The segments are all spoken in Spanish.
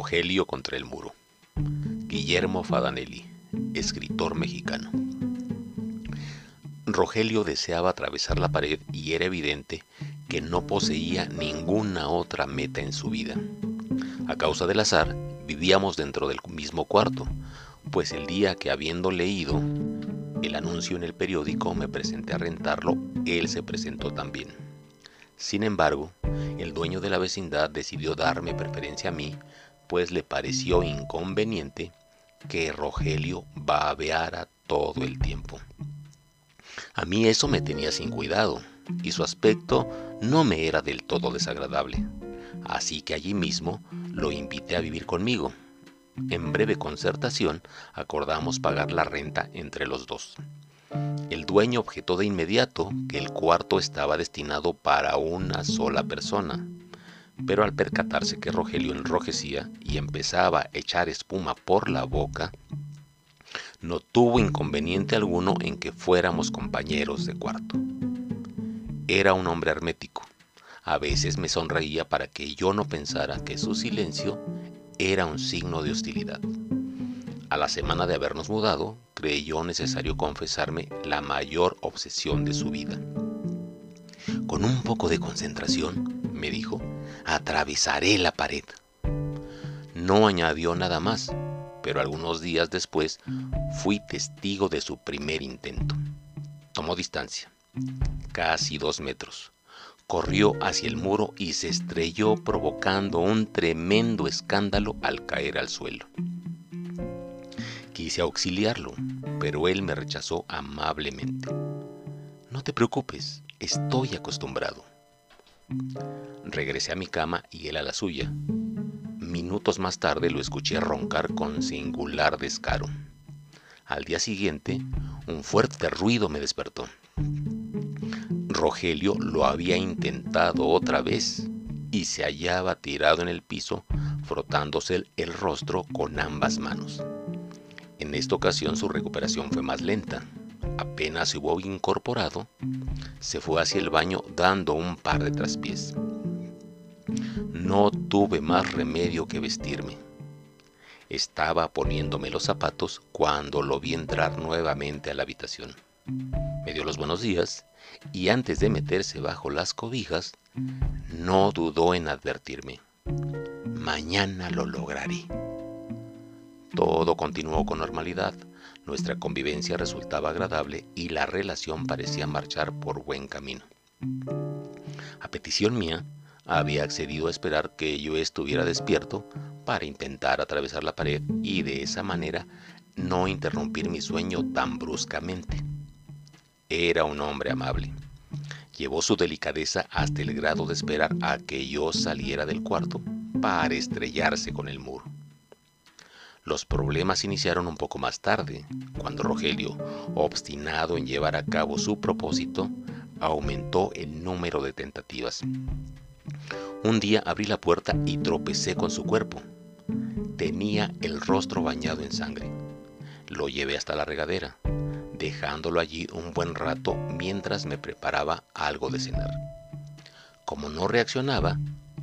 Rogelio contra el muro. Guillermo Fadanelli, escritor mexicano. Rogelio deseaba atravesar la pared y era evidente que no poseía ninguna otra meta en su vida. A causa del azar, vivíamos dentro del mismo cuarto, pues el día que habiendo leído el anuncio en el periódico me presenté a rentarlo, él se presentó también. Sin embargo, el dueño de la vecindad decidió darme preferencia a mí, pues le pareció inconveniente que Rogelio babeara todo el tiempo. A mí eso me tenía sin cuidado, y su aspecto no me era del todo desagradable. Así que allí mismo lo invité a vivir conmigo. En breve concertación acordamos pagar la renta entre los dos. El dueño objetó de inmediato que el cuarto estaba destinado para una sola persona, pero al percatarse que Rogelio enrojecía y empezaba a echar espuma por la boca, no tuvo inconveniente alguno en que fuéramos compañeros de cuarto. Era un hombre hermético. A veces me sonreía para que yo no pensara que su silencio era un signo de hostilidad. A la semana de habernos mudado, creyó necesario confesarme la mayor obsesión de su vida. Con un poco de concentración, me dijo, atravesaré la pared. No añadió nada más, pero algunos días después fui testigo de su primer intento. Tomó distancia, casi dos metros. Corrió hacia el muro y se estrelló provocando un tremendo escándalo al caer al suelo. Quise auxiliarlo, pero él me rechazó amablemente. No te preocupes, estoy acostumbrado. Regresé a mi cama y él a la suya. Minutos más tarde lo escuché roncar con singular descaro. Al día siguiente, un fuerte ruido me despertó. Rogelio lo había intentado otra vez y se hallaba tirado en el piso frotándose el rostro con ambas manos. En esta ocasión su recuperación fue más lenta. Apenas se hubo incorporado, se fue hacia el baño dando un par de traspiés. No tuve más remedio que vestirme. Estaba poniéndome los zapatos cuando lo vi entrar nuevamente a la habitación. Me dio los buenos días y antes de meterse bajo las cobijas, no dudó en advertirme. Mañana lo lograré. Todo continuó con normalidad, nuestra convivencia resultaba agradable y la relación parecía marchar por buen camino. A petición mía, había accedido a esperar que yo estuviera despierto para intentar atravesar la pared y de esa manera no interrumpir mi sueño tan bruscamente. Era un hombre amable. Llevó su delicadeza hasta el grado de esperar a que yo saliera del cuarto para estrellarse con el muro. Los problemas iniciaron un poco más tarde, cuando Rogelio, obstinado en llevar a cabo su propósito, aumentó el número de tentativas. Un día abrí la puerta y tropecé con su cuerpo. Tenía el rostro bañado en sangre. Lo llevé hasta la regadera, dejándolo allí un buen rato mientras me preparaba algo de cenar. Como no reaccionaba,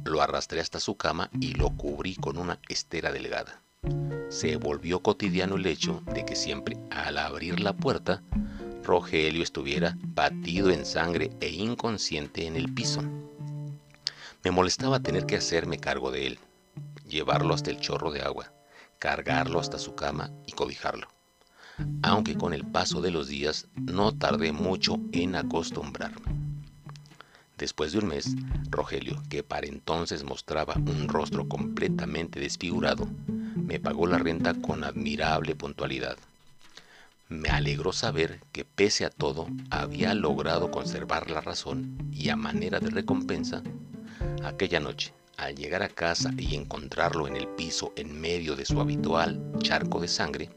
lo arrastré hasta su cama y lo cubrí con una estera delgada se volvió cotidiano el hecho de que siempre al abrir la puerta, Rogelio estuviera batido en sangre e inconsciente en el piso. Me molestaba tener que hacerme cargo de él, llevarlo hasta el chorro de agua, cargarlo hasta su cama y cobijarlo. Aunque con el paso de los días no tardé mucho en acostumbrarme. Después de un mes, Rogelio, que para entonces mostraba un rostro completamente desfigurado, me pagó la renta con admirable puntualidad. Me alegró saber que pese a todo había logrado conservar la razón y a manera de recompensa, aquella noche, al llegar a casa y encontrarlo en el piso en medio de su habitual charco de sangre,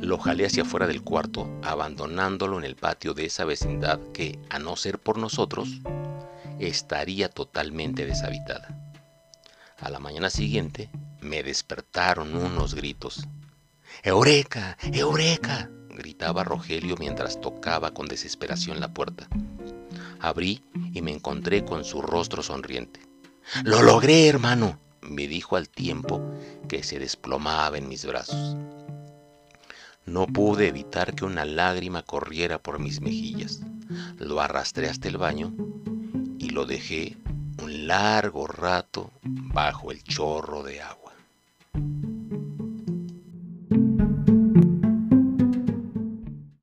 lo jalé hacia afuera del cuarto, abandonándolo en el patio de esa vecindad que, a no ser por nosotros, estaría totalmente deshabitada. A la mañana siguiente me despertaron unos gritos. ¡Eureka! ¡Eureka! gritaba Rogelio mientras tocaba con desesperación la puerta. Abrí y me encontré con su rostro sonriente. Lo logré, hermano, me dijo al tiempo que se desplomaba en mis brazos. No pude evitar que una lágrima corriera por mis mejillas. Lo arrastré hasta el baño y lo dejé un largo rato bajo el chorro de agua.